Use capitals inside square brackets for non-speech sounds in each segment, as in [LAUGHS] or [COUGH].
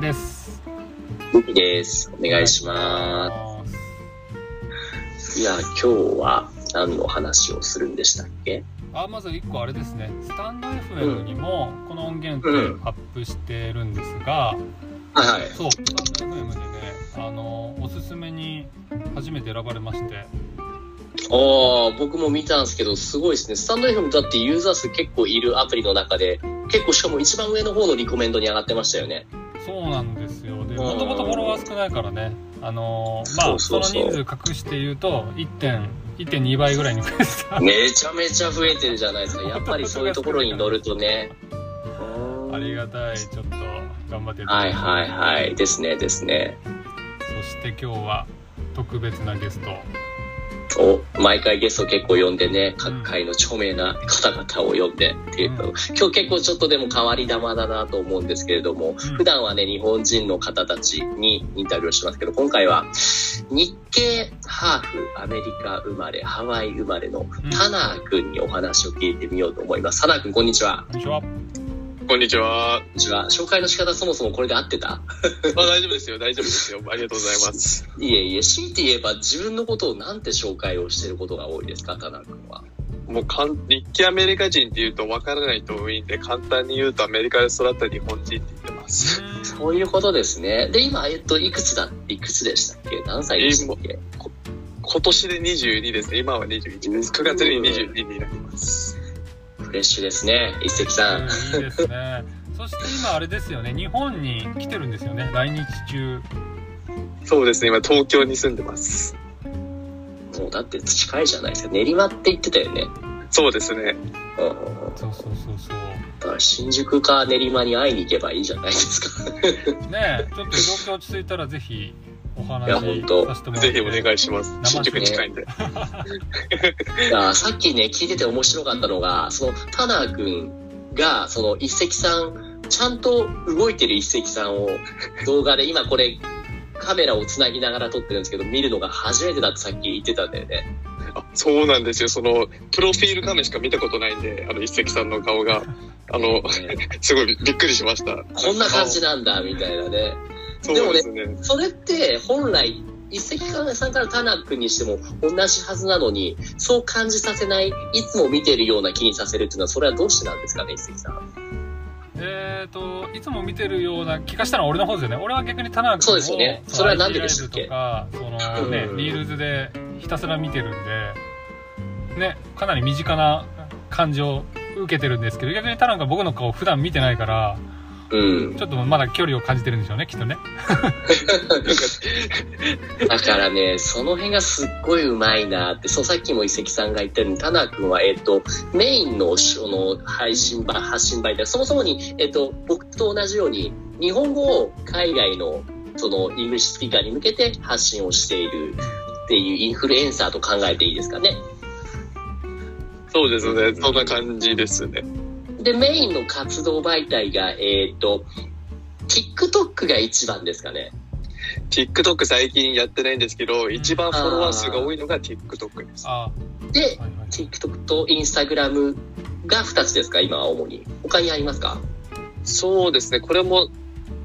きです。です。お願いします。す。いや、今日は何の話をするんでしたっけ？あまず1個あれですね、スタンド FM にもこの音源ってアップしてるんですが、はいはい。そう、スタンド FM でね、あの、おすすめに初めて選ばれまして、ああ、僕も見たんですけど、すごいですね。スタンド FM だってユーザー数結構いるアプリの中で、結構しかも一番上の方のリコメンドに上がってましたよね。そうなんですよ。で、んもともとフォロワー少ないからね、あの、まあ、その人数隠して言うと、1. 1.2倍ぐらいに増えてた。めちゃめちゃ増えてるじゃないですか。やっぱりそういうところに乗るとね。[LAUGHS] ありがたい、ちょっと頑張ってはいはいはい。ですねですね。そして今日は特別なゲスト。お、毎回ゲスト結構呼んでね、各界の著名な方々を呼んでっていうと、うん今日結構ちょっとでも変わり玉だなと思うんですけれども、普段はね、日本人の方たちにインタビューをしますけど、今回は日系ハーフ、アメリカ生まれ、ハワイ生まれのうんタナー君にお話を聞いてみようと思います。タナー君、こんにちは。こんにちは。こんにちは。こんにちは。紹介の仕方そもそもこれで合ってた？あ大丈夫ですよ、大丈夫ですよ。ありがとうございます。いえいえ、強いて言えば自分のことをなんて紹介をしていることが多いですか、タナー君は。もうかん、日系アメリカ人って言うと分からない人多いんで、簡単に言うとアメリカで育った日本人って言ってます。そういうことですね。で、今、えっと、いくつだ、いくつでしたっけ？何歳でしたっけ？今年で22ですね。今は21です。9月に22になります。フレッシュですね。一石さん。うんいいですね。そして今あれですよね、日本に来てるんですよね、来日中。そうですね、今東京に住んでます。もうだって近いじゃないですか。練馬って言ってたよね。そうですね。うんそうそうそうそう。だから新宿か練馬に会いに行けばいいじゃないですか。ねえ、ちょっと状況落ち着いたらぜひお話いや本当させてもらって。ぜひお願いします。新宿近いんで。[LAUGHS] さっきね、聞いてて面白かったのが、その、タナー君が、その、一石さん、ちゃんと動いてる一石さんを動画で、[LAUGHS] 今これ、カメラをつなぎながら撮ってるんですけど、見るのが初めてだってさっき言ってたんだよね。あそうなんですよ。その、プロフィール画面しか見たことないんで、あの、一石さんの顔が、あの、[LAUGHS] すごいびっくりしました。こんな感じなんだ、みたいなね。そうですね。それって、本来、一石さんからタナ君にしても同じはずなのに、そう感じさせない、いつも見てるような気にさせるっていうのは、それはどうしてなんですかね、一石さん。えっ、と、いつも見てるような気がしたのは俺の方ですよね。俺は逆に田中君をそうですよねそれはなんででしたっけ？とか、そのね、うんリールズでひたすら見てるんで、ね、かなり身近な感じを受けてるんですけど、逆に田中君は僕の顔普段見てないから、うん。ちょっとまだ距離を感じてるんでしょうね、きっとね。[LAUGHS] だからね、その辺がすっごい上手いなって、そう、さっきも一石さんが言ったように、タナ君は、えっ、と、メインのその配信場、発信媒体、そもそもに、えっ、と、僕と同じように、日本語を海外の、その、 English speaker に向けて発信をしているっていうインフルエンサーと考えていいですかね。そうですね。そんな感じですね。で、メインの活動媒体が、えっ、と、TikTok が一番ですかね。TikTok 最近やってないんですけど、一番フォロワー数が多いのが TikTok です。あで、はいはい TikTok と Instagram が2つですか、今は主に。他にありますか？そうですね。これも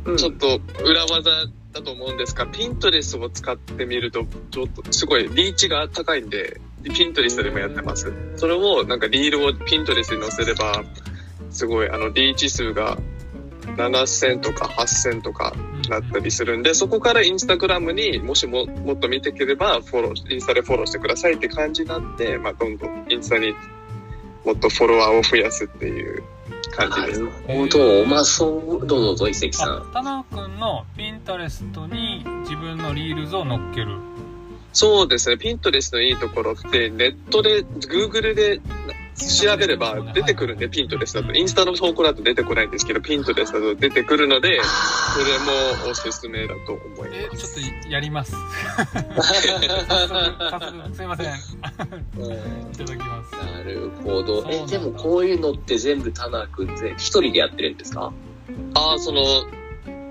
うんちょっと裏技だと思うんですが、ピントレスを使ってみると、ちょっとすごいリーチが高いんで、ピントレスでもやってます。それをなんかリールをピントレスに載せれば、すごいあのリーチ数が7000とか8000とかなったりするんで、そこからインスタグラムにもしももっと見てければ、フォロー、インスタでフォローしてくださいって感じになって、まあどんどんインスタにもっとフォロワーを増やすっていう感じです。なるほど。まあ、そう、どうぞどうぞ、一石さん。あ田中君のピンタレストに自分のリールズを乗っける。そうですね。ピントレスのいいところって、ネットで、Google で調べれば出てくるんで、ピントレスだと。インスタの投稿だと出てこないんですけど、ピントレスだと出てくるので、それもおすすめだと思いえ、ます。ちょっとやります。[LAUGHS] 早速すいません。いうんただきます。なるほど。え、でもこういうのって全部タナ君って一人でやってるんですか？ああ、その、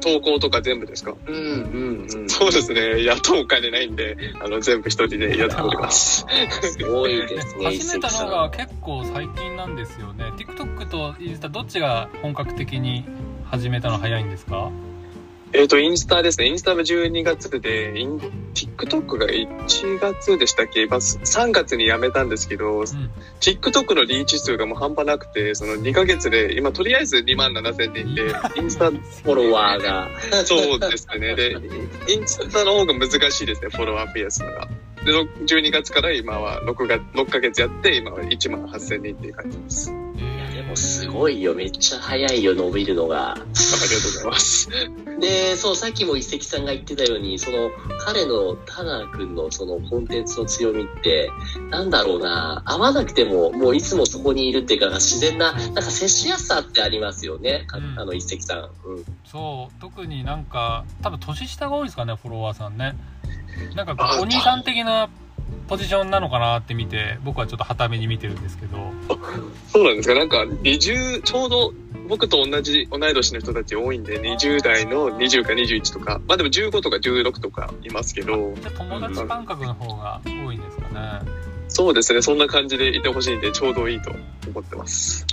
投稿とか全部ですか？うんうんうん。そうですね。雇うお金ないんで、あの、全部一人でやっております。すごいですね、始めた。のが結構最近なんですよね。TikTok とインスタどっちが本格的に始めたの早いんですか？えっ、と、インスタですね。インスタは12月で、イン TikTok が1月でしたっけ？今、3月に辞めたんですけど、うん TikTok のリーチ数がもう半端なくて、その2ヶ月で、今とりあえず2万7千人で、[LAUGHS] インスタ、フォロワーが。そうですね。で、インスタの方が難しいですね、フォロワー増やすのが。で、ろ12月から今は6月、6ヶ月やって、今は1万8千人っていう感じです。もすごいよ。めっちゃ早いよ、伸びるのが。りがとうございます。で、そう、さっきも一石さんが言ってたように、その、彼の、タナー君のそのコンテンツの強みって、なんだろうな、会わなくても、もういつもそこにいるっていうか、自然な、なんか接しやすさってありますよね、かうんあの一石さん。うん。そう特になんか多分年下が多いですかねフォロワーさんねなんかお兄さん的なポジションなのかなって見て僕はちょっと傍目に見てるんですけど。[LAUGHS] そうなんですか？なんか、20、ちょうど僕と同じ、同い年の人たち多いんで、20代の20か21とか、まあでも15とか16とかいますけど、じゃあ友達感覚の方が多いんですかねそうですね、そんな感じでいてほしいんで、ちょうどいいと思ってます。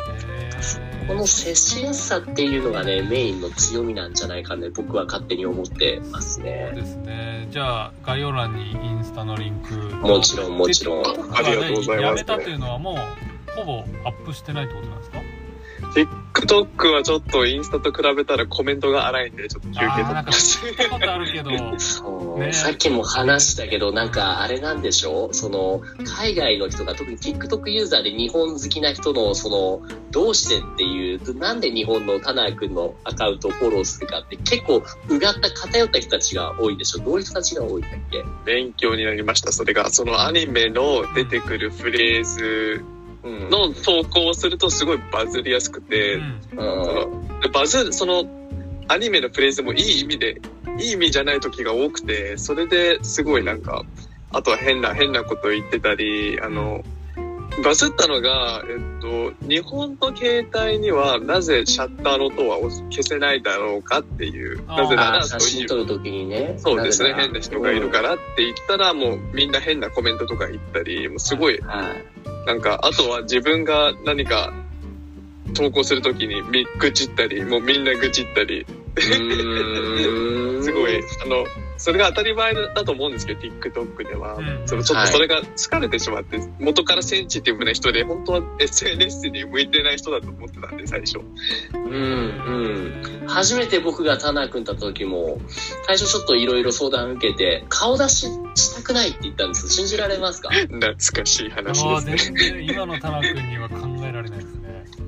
へこの接しやすさっていうのがね、メインの強みなんじゃないかね、僕は勝手に思ってますそうね。ですねじゃあ概要欄にインスタのリンクもちろん、もちろん。ありがとうございますやめたっていうのはもうほぼアップしてないってことなんですか？TikTok はちょっとインスタと比べたらコメントが荒いんで、ちょっと休憩取あーなんかってます。聞いたことあるけどそう、ねさっきも話したけど、なんかあれなんでしょ？うその、海外の人が特に TikTok ユーザーで日本好きな人の、その、どうしてっていう、なんで日本のタナー君のアカウントをフォローするかって結構、うがった偏った人たちが多いでしょ？どういう人たちが多いんだっけ？勉強になりました。それが、そのアニメの出てくるフレーズうん。の投稿をするとすごいバズりやすくて、うん。そのでバズる、そのアニメのフレーズもいい意味で、いい意味じゃない時が多くて、それですごいなんか、あとは変な、変なこと言ってたり、あの、バズったのが、えっと、日本の携帯にはなぜシャッターの音は消せないだろうかっていう、なぜならそういう真撮るときにね。そうですね。変な人がいるからって言ったら、もうみんな変なコメントとか言ったり、もうすごい、はい。なんか、あとは自分が何か投稿するときにみ愚痴ったり、もうみんな愚痴ったり、[LAUGHS] すごい、あの、それが当たり前だと思うんですけど、TikTok では。うんそのちょっとそれが疲れてしまって、元からセンシティブな人で、本当は SNS に向いてない人だと思ってたんで、最初。うんうん。初めて僕がタナー君と会った時も、最初ちょっといろいろ相談受けて、顔出ししたくないって言ったんです信じられますか？ね懐かしい話ですね。全然今の田中君には考えられないです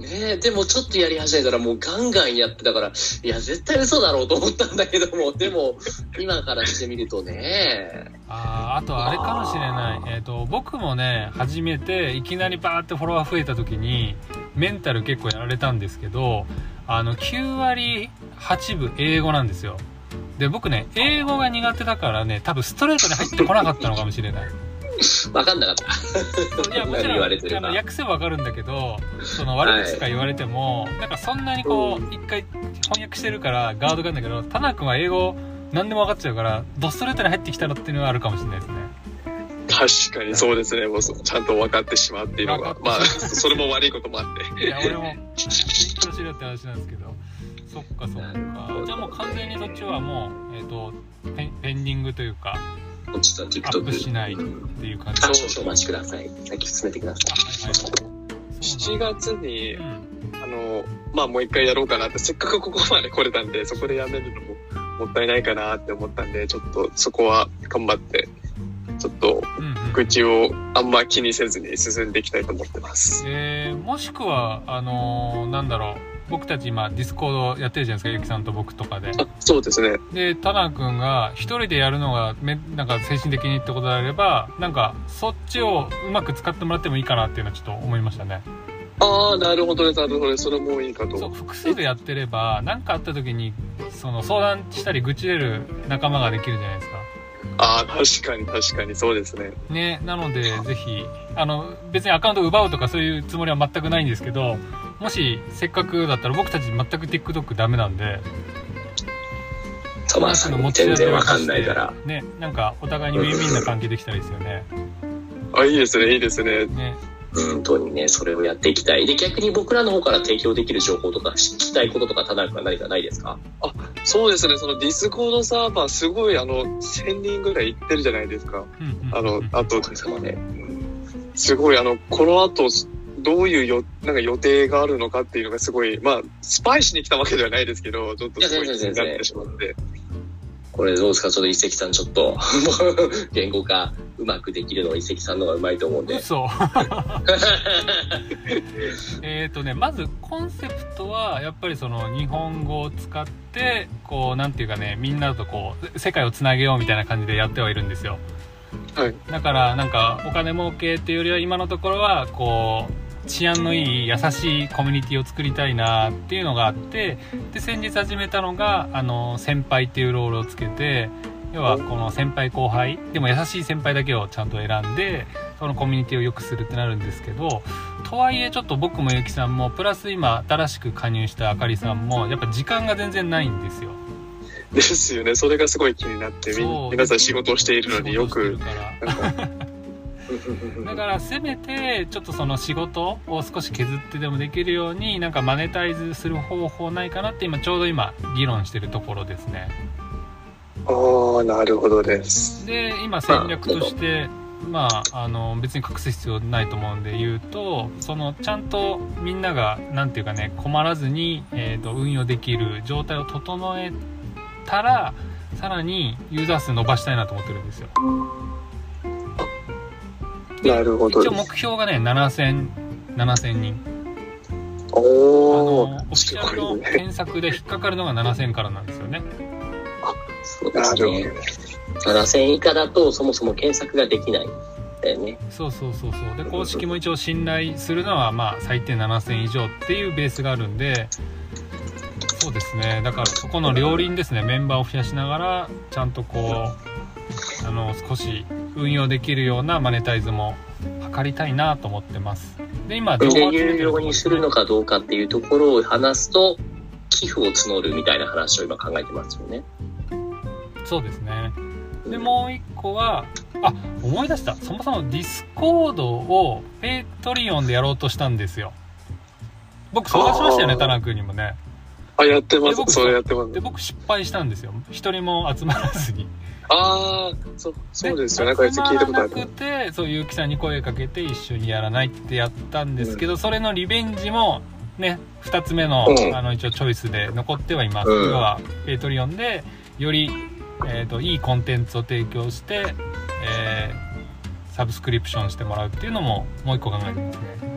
ねえでもちょっとやり始めたらもうガンガンやってたから、いや、絶対嘘だろうと思ったんだけども、[LAUGHS] でも、今からしてみるとね、あーあとあれかもしれない、えー、と僕もね初めていきなりバーってフォロワー増えた時にメンタル結構やられたんですけどあの9割8分英語なんですよ。で僕ね英語が苦手だからね多分ストレートに入ってこなかったのかもしれない [LAUGHS] わかんなかった。いやもち何言われてろんあるかの訳せばわかるんだけどその悪口とか言われても、なんかそんなにこう一回翻訳してるからガードがあるんだけどタナ君は英語何でも分かっちゃうからドストレートに入ってきたのっていうのはあるかもしれないですね。確かにそうですね。もうそちゃんと分かってしまうっていうのが、まあ、それも悪いこともあって。いや俺も勉強しろって話なんですけど。そっかそっか。じゃあもう完全にそっちはもうえっ、とペンペンディングというかこっちとアップし TikTok。ないっうんていう感じあ、少々お待ちください。先進めてくださあはいはいそう7なんだ月にう、んあの、まあもう一回やろうかなって、せっかくここまで来れたんで、そこでやめるのももったいないかなって思ったんで、ちょっとそこは頑張って、ちょっと愚痴をあんま気にせずに進んでいきたいと思ってます。えーもしくはあのーなんだろう僕たち今 Discord やってるじゃないですかゆきさんと僕とかであ、そうですね。で Tanner 君が一人でやるのがめなんか精神的にってことであればなんかそっちをうまく使ってもらってもいいかなっていうのはちょっと思いましたねああ、なるほどです、なるほどです。それもいいかとそう複数でやってれば何かあった時にその相談したり愚痴れる仲間ができるじゃないですかああ、確かに確かにそうですね。ねなのでぜひあの別にアカウント奪うとかそういうつもりは全くないんですけどもしせっかくだったら僕たち全く TikTok ダメなんでい。トマーさんに全然わかんないから。ねなんかお互いにウィンウィンな関係できたらいいですよね [LAUGHS] あ、いいですね、いいですね。ね本当にね、それをやっていきたい。で、逆に僕らの方から提供できる情報とか、聞きたいこととか、田中は何かないですか？そうですね、その Discord サーバーすごいあの、1000人ぐらい行ってるじゃないですか。うんうんうんあの、あとお、かげさまで。すごいあの、この後、どういうよ、なんか予定があるのかっていうのがすごい、まあ、スパイしに来たわけではないですけど、ちょっとすごい気になってしまって。これどうですか？ちょっと一石さんちょっと、言語化うまくできるのは一石さんの方がうまいと思うんで。嘘えっとねまずコンセプトはやっぱりその日本語を使ってこうなんていうかねみんなとこう世界をつなげようみたいな感じでやってはいるんですよはい。だからなんかお金儲けっていうよりは今のところはこう治安のいい優しいコミュニティを作りたいなっていうのがあってで先日始めたのがあの先輩っていうロールをつけて要はこの先輩後輩でも優しい先輩だけをちゃんと選んでそのコミュニティを良くするってなるんですけどとはいえちょっと僕もゆきさんもプラス今新しく加入したあかりさんもやっぱ時間が全然ないんですよ。ですよね。それがすごい気になって、皆さん仕事をしているのによくなんか、[LAUGHS] だからせめてちょっとその仕事を少し削ってでもできるようになんかマネタイズする方法ないかなって今ちょうど今議論してるところですねああ、なるほどです。で今戦略としてまああの別に隠す必要ないと思うんで言うとそのちゃんとみんながなんていうかね困らずに、えー、と運用できる状態を整えたらさらにユーザー数伸ばしたいなと思ってるんですよなるほど一応。目標がね7000 7000人あのおオフィシャルの。検索で引っかかるのが7000からなんですよね。そうですね。7000以下だとそもそも検索ができないんだよね。そうそうそうそう。で、公式も一応信頼するのは、まあ、最低7000以上っていうベースがあるんで、そうですね。だからそこの両輪ですね。メンバーを増やしながら、ちゃんとこう、あの、少し運用できるようなマネタイズも図りたいなと思ってます。で、今、で、情報を有料にするのかどうかっていうところを話すと、寄付を募るみたいな話を今考えてますよね。そうですね。でもう一個はあ思い出したそもそも Discord を Patreon でやろうとしたんですよ僕相談しましたよねあー Tanner 君にもねあ、やってます。それやってますで。僕失敗したんですよ一人も集まらずにああ、そう、そうですよ。なんかやつ聞いたことある。てそう結城さんに声かけて一緒にやらないってやったんですけど、それのリベンジもね2つ目の,、うんあの一応チョイスで残ってはいます、うん要は Patreon でより、えー、といいコンテンツを提供して、えーサブスクリプションしてもらうっていうのももう一個考えてますね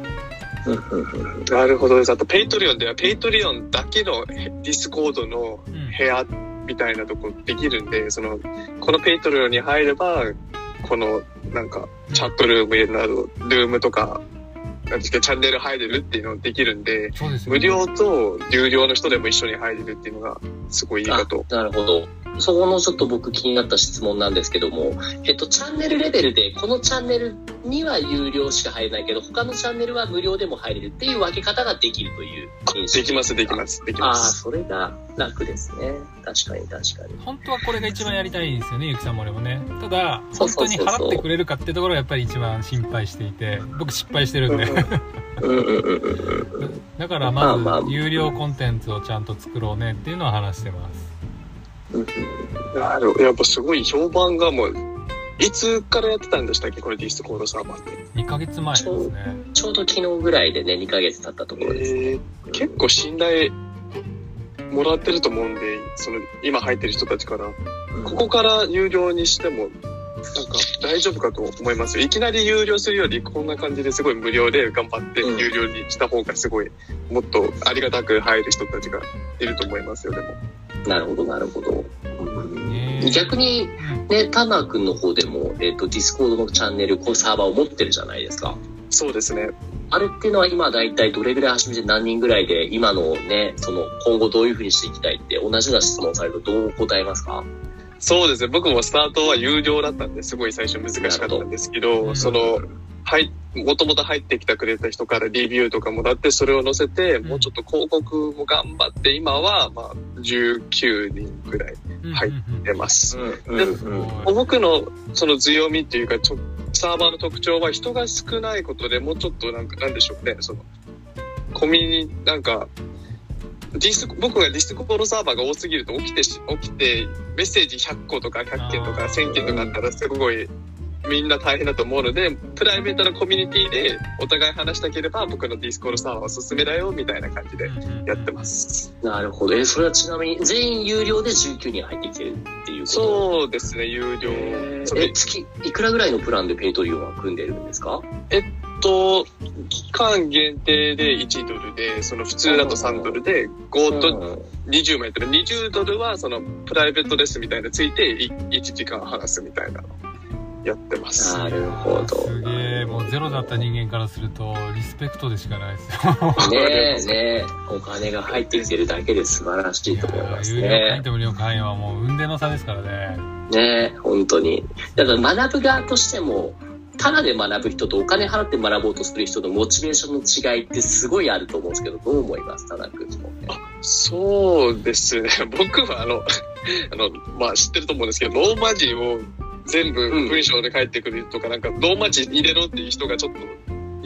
なるほどです。あと、 Patreon では、 Patreon だけの Discord のうん部屋みたいなとこできるんで、その、このペイトルに入れば、この、なんか、チャットルームなど、ルームとか、なんですか、チャンネル入れるっていうのできるんで、そうですよね無料と有料の人でも一緒に入れるっていうのが、すごいいいかと。なるほど。そこのちょっと僕気になった質問なんですけども、えっと、チャンネルレベルで、このチャンネルには有料しか入れないけど、他のチャンネルは無料でも入れるっていう分け方ができるという認識できます、できます、できああ、ます。それが楽ですね。確かに確かに。本当はこれが一番やりたいですよねゆきさんも俺もねただ本当に払ってくれるかってところがやっぱり一番心配していて僕失敗してるんで [LAUGHS] うんうんうんうんうん。だからまず有料コンテンツをちゃんと作ろうねっていうのは話してます。やっぱすごい評判がもう、いつからやってたんでしたっけ？これ Discord サーバーって。2ヶ月前ですねちょうど昨日ぐらいでね、2ヶ月経ったところです。えー結構信頼もらってると思うんで、その今入ってる人たちから、ここから有料にしても、なんか大丈夫かと思いますよ。いきなり有料するより、こんな感じですごい無料で頑張ってうん有料にした方がすごい、もっとありがたく入る人たちがいると思いますよ、でも。なるほど、なるほど。逆に、うんね、 Tanner 君の方でも、えっ、と、 Discord のチャンネル、こうサーバーを持ってるじゃないですか。そうですね。あれっていうのは今大体どれぐらい始めて何人ぐらいで、今のね、その今後どういうふうにしていきたいって同じような質問されるとどう答えますか？そうですね。僕もスタートは有料だったんですごい最初難しかったんですけど、その、はい、もともと入ってきてくれた人からレビューとかもらって、それを載せて、んもうちょっと広告も頑張って、今は、まあ、19人くらいはいうんうんうん出ます。うんすごい僕のその強みっていうか、ちょサーバーの特徴は人が少ないことでもうちょっとなんか、なんでしょうね、その、コミュニ、なんか、ディス僕がディスコードサーバーが多すぎると起きてし起きてメッセージ100個とか100件とかあー1000件とかあったらすごいみんな大変だと思うのでプライベートなコミュニティでお互い話したければ僕のディスコードサーバーおすすめだよみたいな感じでやってます。なるほど。え、それはちなみに全員有料で19人入ってきてるっていうこと？そうですね、有料。え、月、いくらぐらいのプランで Patreon は組んでるんですか？と、期間限定で1ドルで、その普通だと3ドルで、5とうん20もやってる。20ドルはそのプライベートレッスンみたいなのついてい1時間話すみたいなのやってます。なるほど。すげえもうゼロだった人間からするとリスペクトでしかないですよねえ、ねえ、お金が入ってきてるだけで素晴らしいと思います有料会員ね。と無料会員はもう運命の差ですからねねえ、本当に。だから学ぶ側としても、ただで学ぶ人とお金払って学ぼうとする人のモチベーションの違いってすごいあると思うんですけど、どう思います？田中君も。そうですね。[LAUGHS] 僕はあの、[LAUGHS] あの、まあ知ってると思うんですけど、ローマ字を全部文章で書いてくるとか、なんかローマ字入れろっていう人がちょっと、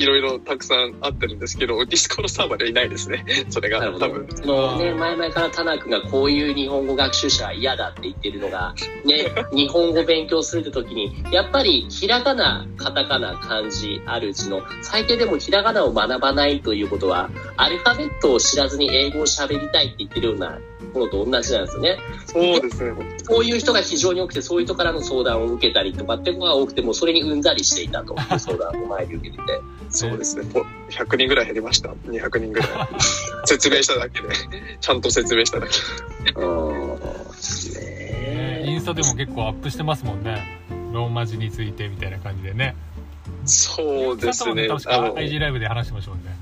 いろいろたくさんあってるんですけど、ディスコードサーバーではいないですね。[LAUGHS] それが多分。もうね、前々から田中君がこういう日本語学習者は嫌だって言ってるのが、[LAUGHS] ね、日本語勉強するって時に、やっぱりひらがな、カタカナ、漢字あるうちの、最低でもひらがなを学ばないということは、アルファベットを知らずに英語を喋りたいって言ってるようなものと同じなんですよね。そうですね。そういう人が非常に多くて、そういう人からの相談を受けたりとかってことが多くて、もうそれにうんざりしていたという [LAUGHS] 相談を前に受けてて。そうですね。ぽ100人ぐらい減りました。200人ぐらい。説明しただけで。ちゃんと説明しただけ。うん。ねねインスタでも結構アップしてますもんねローマ字についてみたいな感じでねそうですね。確あのか、IG ライブで話してましたもんね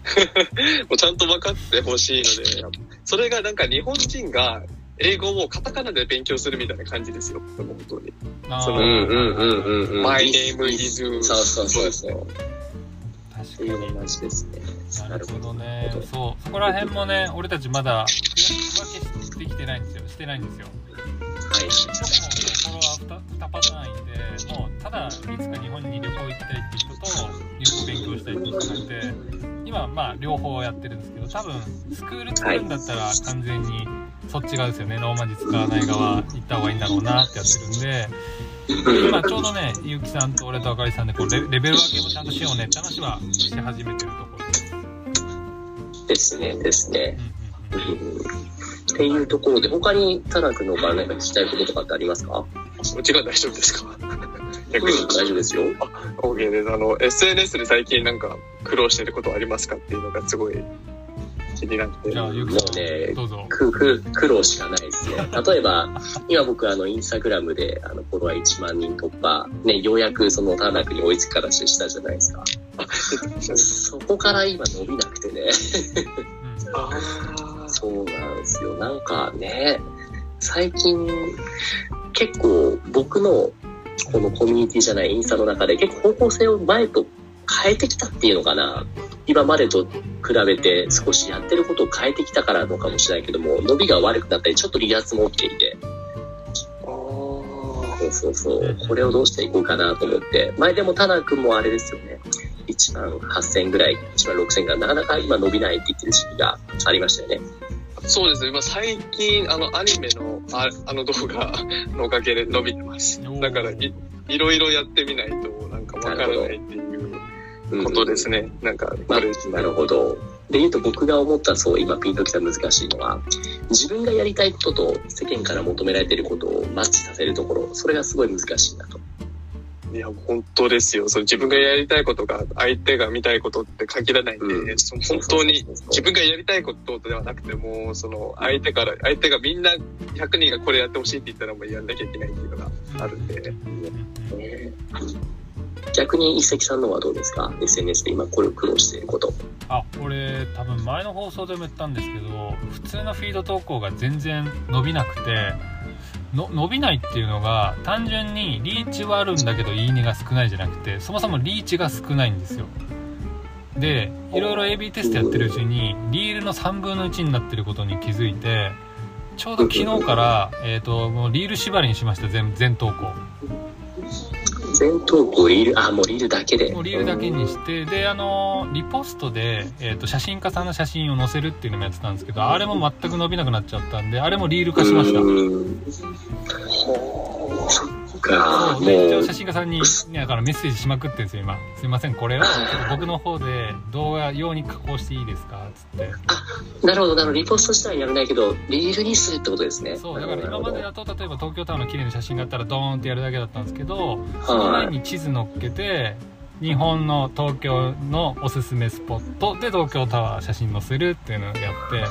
[LAUGHS] もうちゃんと分かってほしいので、それがなんか日本人が英語をカタカナで勉強するみたいな感じですよ。本当に。そのうんうんうんうんうん。My name is そうそうそうそう。確かに同じですね。なるほどねそうそこら辺もね俺たちまだ区分けしてきてないんですよしてないんですよはい。僕もフォロワー 2, 2パターンいてもうただいつか日本に旅行行きたいっていう人と日本語勉強したいっていう人がいて今まあ両方やってるんですけど多分スクール作るんだったら完全にそっち側ですよね。ローマ字使わない側行った方がいいんだろうなってやってるんで。今ちょうどねゆうきさんと俺とあかりさんでこうレレベル分けもちゃんとしようねって話はし始めてるところです、ですね、ですね。うんうんうん。うんっていうところで、他に田中のから何か聞きたいこととかってありますか？うちが大丈夫ですか？逆にうん、大丈夫ですよ。OK です。あの、SNS で最近なんか苦労してることありますかっていうのがすごい気になって。もうねくく苦労しかないですね。例えば、[LAUGHS] 今僕あのインスタグラムであのフォロワー1万人突破、ね、ようやくその田中に追いつく形したじゃないですか。[LAUGHS] そこから今伸びなくてね。そうなんですよ。なんかね、最近結構僕のこのコミュニティじゃないインスタの中で結構方向性を前と変えてきたっていうのかな。今までと比べて少しやってることを変えてきたからのかもしれないけども、伸びが悪くなったりちょっと離脱も起きていて。そうそうそう。これをどうしていこうかなと思って。前でもタナ君もあれですよね。1万8000ぐらい、1万6000がなかなか今伸びないって言ってる時期がありましたよね。そうですね。今最近、あの、アニメのああの動画 [LAUGHS] のおかげで伸びてます。だからい、いろいろやってみないとなんかわからないっていううんことですね。なんか、まあこれ、なるほど。で言うと僕が思ったそう今ピンときた難しいのは自分がやりたいことと世間から求められていることをマッチさせるところそれがすごい難しいなと。いや、本当ですよ。そう自分がやりたいことが相手が見たいことって限らないんで、うんその本当に自分がやりたいことではなくても、その相手から、相手がみんな100人がこれやってほしいって言ったらもうやんなきゃいけないっていうのがあるんで、ね逆に一石さんのはどうですか ?SNS で今これを苦労していること。あ俺多分前の放送でも言ったんですけど普通のフィード投稿が全然伸びなくての伸びないっていうのが単純にリーチはあるんだけどいいねが少ないじゃなくてそもそもリーチが少ないんですよ。でいろいろ AB テストやってるうちにリールの3分の1になってることに気づいてちょうど昨日から、えー、ともうリール縛りにしました全全投稿。全投稿リール、あ、もうリールだけで。もうリールだけにしてであのリポストで、えー、と写真家さんの写真を載せるっていうのもやってたんですけどあれも全く伸びなくなっちゃったんであれもリール化しましたうそっか、そうで一もう応写、真家さんに、ね、だからメッセージしまくってるんですよ今。すいませんこれを僕の方で動画用に加工していいですか？つって。なるほど、なるほど、リポスト自体やらないけど、リールにするってことですね。そうだから今までだと。と例えば東京タワーの綺麗な写真があったらドーンってやるだけだったんですけどその上に地図乗っけて日本の東京のおすすめスポットで東京タワー写真載せるっていうのをやって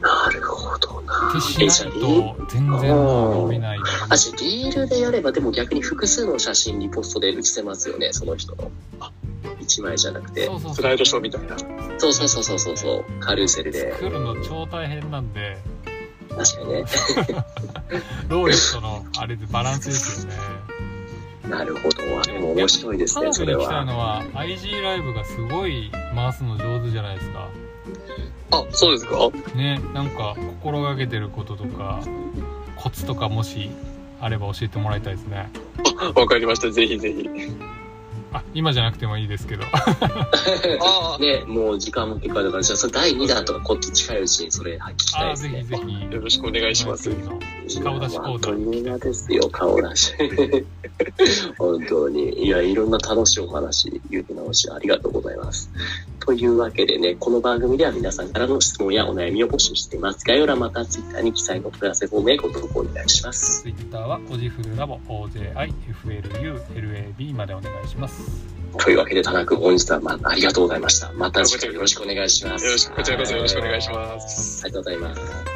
なるほどな。ってしないと全然伸びないあ、じゃあリールでやれば、でも逆に複数の写真リポストで写せますよね、その人の。あ、一枚じゃなくて。そうそうそうスライドショーみたいな。そうそうそうそうそうそう、カルーセルで。作るの超大変なんで確かにね。労力とのあれでバランスですよねなるほど。あでも面白いですね、彼それは。女に来たいのは IG ライブがすごい回すの上手じゃないですかあ、そうですか？ねなんか心がけてることとかコツとかもしあれば教えてもらいたいですねわかりました。ぜひぜひ。あ今じゃなくてもいいですけど [LAUGHS] あね、もう時間も結構だから、じゃあそれ第2弾とかこっち近いうちにそれ聞きたいあですね。ぜひぜひあ、よろしくお願いします。顔出し講座本当に嫌ですよ、顔出し。[LAUGHS] 本当に。いや、いろんな楽しいお話、ゆうき直しありがとうございます。というわけでね、この番組では皆さんからの質問やお悩みを募集しています。概要欄またツイッターに記載の問い合わせフォームへご投稿お願いします。Twitter はオジフルラボ OJIFLULAB までお願いしますというわけで、田中君、本日は、まあ、ありがとうございました。また次回よろしくお願いします。よろしく、こちらこそよろしくお願いします。ありがとうございます。